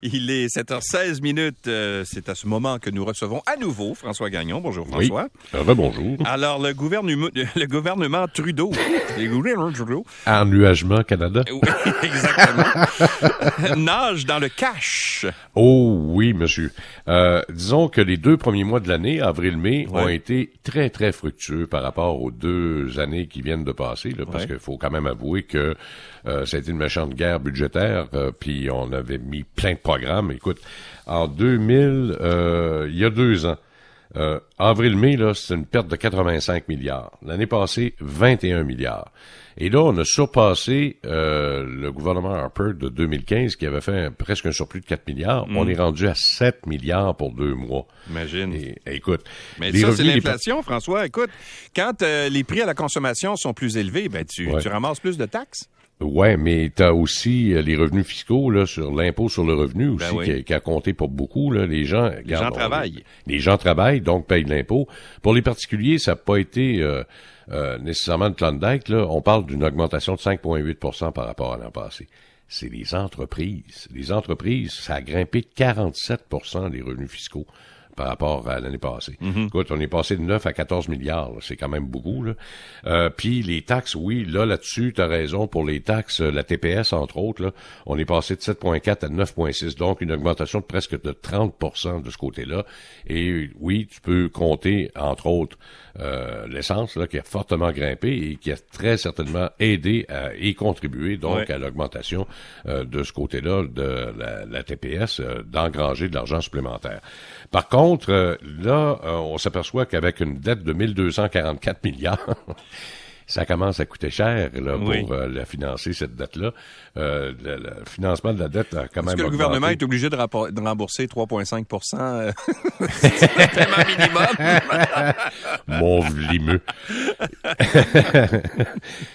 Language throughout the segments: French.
Il est 7h16 minutes. Euh, c'est à ce moment que nous recevons à nouveau François Gagnon. Bonjour François. Oui. bonjour. Alors le gouvernement, le gouvernement Trudeau, le gouvernement Trudeau, Ennuagement Canada. Oui, exactement. nage dans le cash. Oh oui, monsieur. Euh, disons que les deux premiers mois de l'année, avril-mai, ont été très très fructueux par rapport aux deux années qui viennent de passer, là, parce qu'il faut quand même avouer que euh, ça a été une méchante guerre budgétaire, euh, puis on avait mis plein de programme. Écoute, en 2000, euh, il y a deux ans, euh, avril-mai, là, c'est une perte de 85 milliards. L'année passée, 21 milliards. Et là, on a surpassé euh, le gouvernement Harper de 2015 qui avait fait presque un surplus de 4 milliards. Mm. On est rendu à 7 milliards pour deux mois. Imagine. écoute. Mais ça, c'est l'inflation, François. Écoute, quand les prix à la consommation sont plus élevés, ben tu, tu ramasses plus de taxes? Ouais, mais tu as aussi euh, les revenus fiscaux là sur l'impôt sur le revenu ben aussi qui, a, compté pour beaucoup là. Les gens, les gens travaillent. Les, gens travaillent donc payent de l'impôt. Pour les particuliers, ça n'a pas été euh, euh, nécessairement de Klondike. Là, on parle d'une augmentation de 5,8% par rapport à l'an passé. C'est les entreprises. Les entreprises, ça a grimpé de 47% les revenus fiscaux par rapport à l'année passée. Mhm. Écoute, on est passé de 9 à 14 milliards, c'est quand même beaucoup. Là. Euh, puis les taxes, oui, là, là-dessus, tu as raison, pour les taxes, la TPS, entre autres, là, on est passé de 7,4 à 9,6, donc une augmentation de presque de 30% de ce côté-là. Et oui, tu peux compter, entre autres, euh, l'essence, là, qui a fortement grimpé et qui a très certainement aidé à, et contribué, donc, à l'augmentation euh, de ce côté-là de la, TPS, euh, d'engranger de l'argent supplémentaire. Par contre, contre, euh, là, euh, on s'aperçoit qu'avec une dette de 1244 milliards, ça commence à coûter cher là, pour euh, la financer, cette dette-là. Euh, le, financement de la dette a quand même. Est-ce que le gouvernement est obligé de, rembourser 3,5 C'est paiement minimum. Mon vlimeux.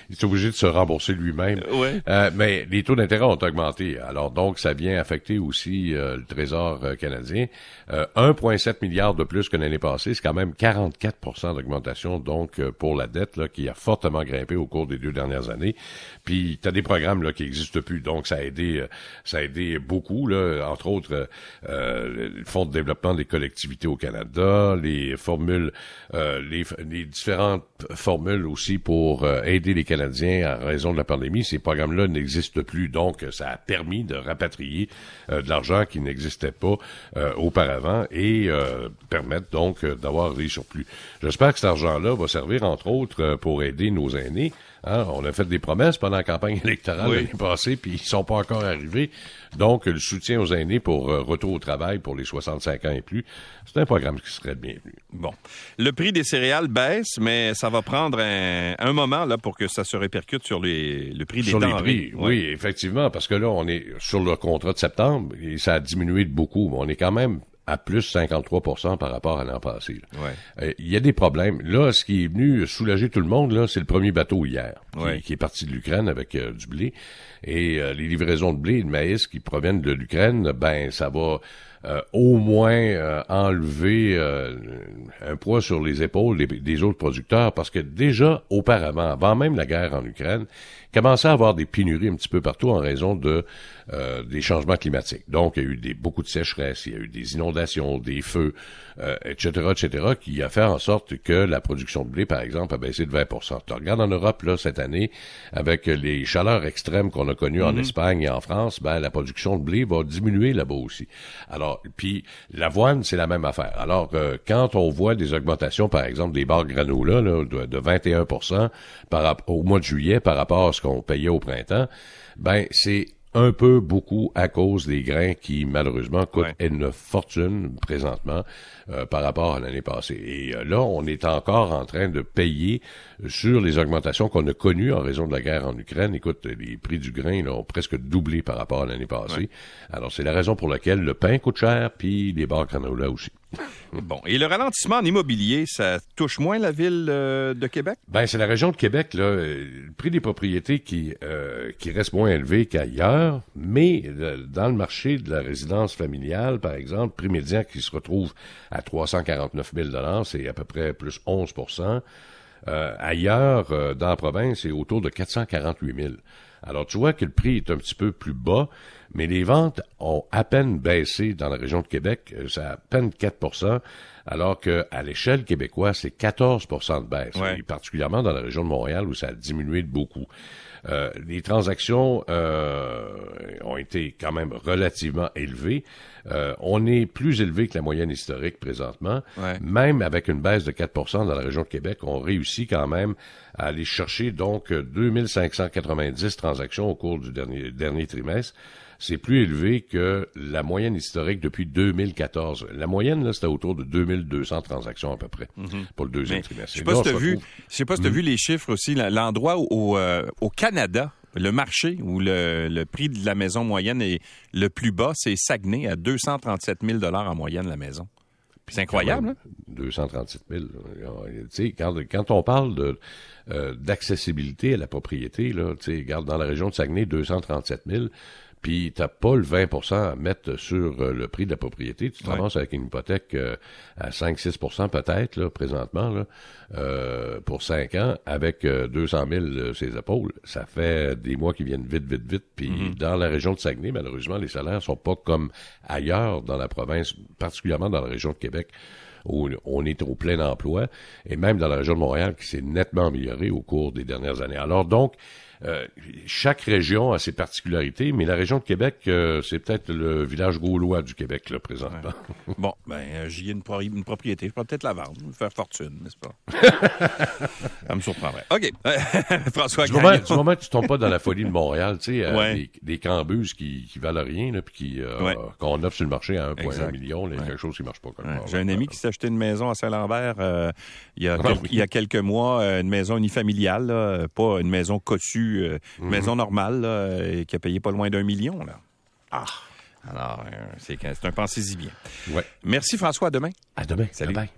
Il est obligé de se rembourser lui-même. Euh, mais les taux d'intérêt ont augmenté. Alors donc, ça vient affecter aussi euh, le Trésor euh, canadien. 1,7 milliard de plus que l'année passée. C'est quand même 44% d'augmentation donc pour la dette là, qui a fortement grimpé au cours des deux dernières années. Puis, tu as des programmes là, qui existent plus. Donc, ça a aidé, ça a aidé beaucoup, là, entre autres, euh, le Fonds de développement des collectivités au Canada, les formules, les, les différentes formules aussi pour aider les Canadiens en raison de la pandémie. Ces programmes-là n'existent plus, donc ça a permis de rapatrier euh, de l'argent qui n'existait pas euh, auparavant et euh, permettre donc d'avoir des surplus. J'espère que cet argent-là va servir entre autres pour aider nos aînés Hein, on a fait des promesses pendant la campagne électorale l'année passée, puis ils sont pas encore arrivés. Donc, le soutien aux aînés pour euh, retour au travail pour les 65 ans et plus, c'est un programme qui serait bienvenu. Bon. Le prix des céréales baisse, mais ça va prendre un, moment là pour que ça se répercute sur les, le prix des sur Les prix, Oui, effectivement, parce que là, on est sur le contrat de septembre et ça a diminué de beaucoup, mais on est quand même à plus 53 par rapport à l'an passé. Euh, il y a des problèmes. Là, ce qui est venu soulager tout le monde, là, c'est le premier bateau hier, qui, est parti de l'Ukraine avec euh, du blé. Et euh, les livraisons de blé et de maïs qui proviennent de l'Ukraine, ben ça va au moins enlever un poids sur les épaules des, autres producteurs, parce que déjà, auparavant, avant même la guerre en Ukraine, commençait à avoir des pénuries un petit peu partout en raison de des changements climatiques. Donc, il y a eu des, beaucoup de sécheresse, il y a eu des inondations, des feux, etc., etc., qui a fait en sorte que la production de blé, par exemple, a baissé de 20 Tu regardes en Europe, là, cette année, avec les chaleurs extrêmes qu'on a connues en mhm. Espagne et en France, ben, la production de blé va diminuer là-bas aussi. Alors, puis l'avoine, c'est la même affaire. Alors, euh, quand on voit des augmentations, par exemple, des barres granola là, de, de 21 par, au mois de juillet par rapport à ce qu'on payait au printemps, ben, c'est un peu beaucoup à cause des grains qui malheureusement coûtent une fortune présentement euh, par rapport à l'année passée. Et euh, là, on est encore en train de payer sur les augmentations qu'on a connues en raison de la guerre en Ukraine. Écoute, les prix du grain ont presque doublé par rapport à l'année passée. Alors, c'est la raison pour laquelle le pain coûte cher, puis les barres granola aussi. Bon, et le ralentissement en immobilier, ça touche moins la ville euh, de Québec? Ben, c'est la région de Québec. Le prix des propriétés qui, euh, qui reste moins élevé qu'ailleurs, mais dans le marché de la résidence familiale, par exemple, prix médian qui se retrouve à 349 000 c'est à peu près plus 11% euh, Ailleurs, dans la province, c'est autour de 448 000 alors, tu vois que le prix est un petit peu plus bas, Mais les ventes ont à peine baissé dans la région de Québec, c'est à peine 4 alors qu'à l'échelle québécoise, c'est 14% de baisse, et particulièrement dans la région de Montréal où ça a diminué de beaucoup. Euh, les transactions euh, ont été quand même relativement élevées. Euh, on est plus élevé que la moyenne historique présentement. Même avec une baisse de 4% dans la région de Québec, on réussit quand même à aller chercher donc 2590 transactions au cours du dernier, dernier trimestre c'est plus élevé que la moyenne historique depuis 2014. La moyenne, là, c'était autour de 2200 transactions à peu près mhm. pour le deuxième trimestre. Je sais pas si tu as vu, je sais pas si tu as vu les chiffres aussi, l'endroit au, euh, au Canada, le marché où le, prix de la maison moyenne est le plus bas, c'est Saguenay à 237 000 en moyenne la maison. C'est incroyable. 237 000. Hein? Quand, quand on parle de euh, d'accessibilité à la propriété, là, regarde, dans la région de Saguenay, 237 000 puis t'as pas le 20% à mettre sur euh, le prix de la propriété. Tu te ramasses avec une hypothèque euh, à 5-6% peut-être, là, présentement, là, euh, pour 5 ans, avec 200 000 ses épaules. Ça fait des mois qui viennent vite, vite, vite. Puis mm-hmm. dans la région de Saguenay, malheureusement, les salaires sont pas comme ailleurs dans la province, particulièrement dans la région de Québec où on est au plein emploi, et même dans la région de Montréal qui s'est nettement améliorée au cours des dernières années. Alors donc, euh, chaque région a ses particularités, mais la région de Québec, euh, c'est peut-être le village gaulois du Québec, là, présentement. bon, ben, euh, j'y ai une, propriété. Je pourrais peut-être la vendre, faire fortune, n'est-ce pas? Ça me surprendrait. OK. François du moment, du moment que tu tombes pas dans la folie de Montréal, tu sais, des, des cambuses qui, qui valent rien, là, puis qu'on offre sur le marché à 1,1 million, là, quelque chose qui marche pas. J'ai un ami qui s'est acheté une maison à Saint-Lambert il, y a ah il y a quelques mois, une maison unifamiliale, pas une maison cossue euh, une mhm. maison normale euh, qui a payé pas loin d'un million. Là. Ah! Alors, euh, c'est un pensez-y bien. Ouais. Merci François, à demain. À demain. Salut. Bye.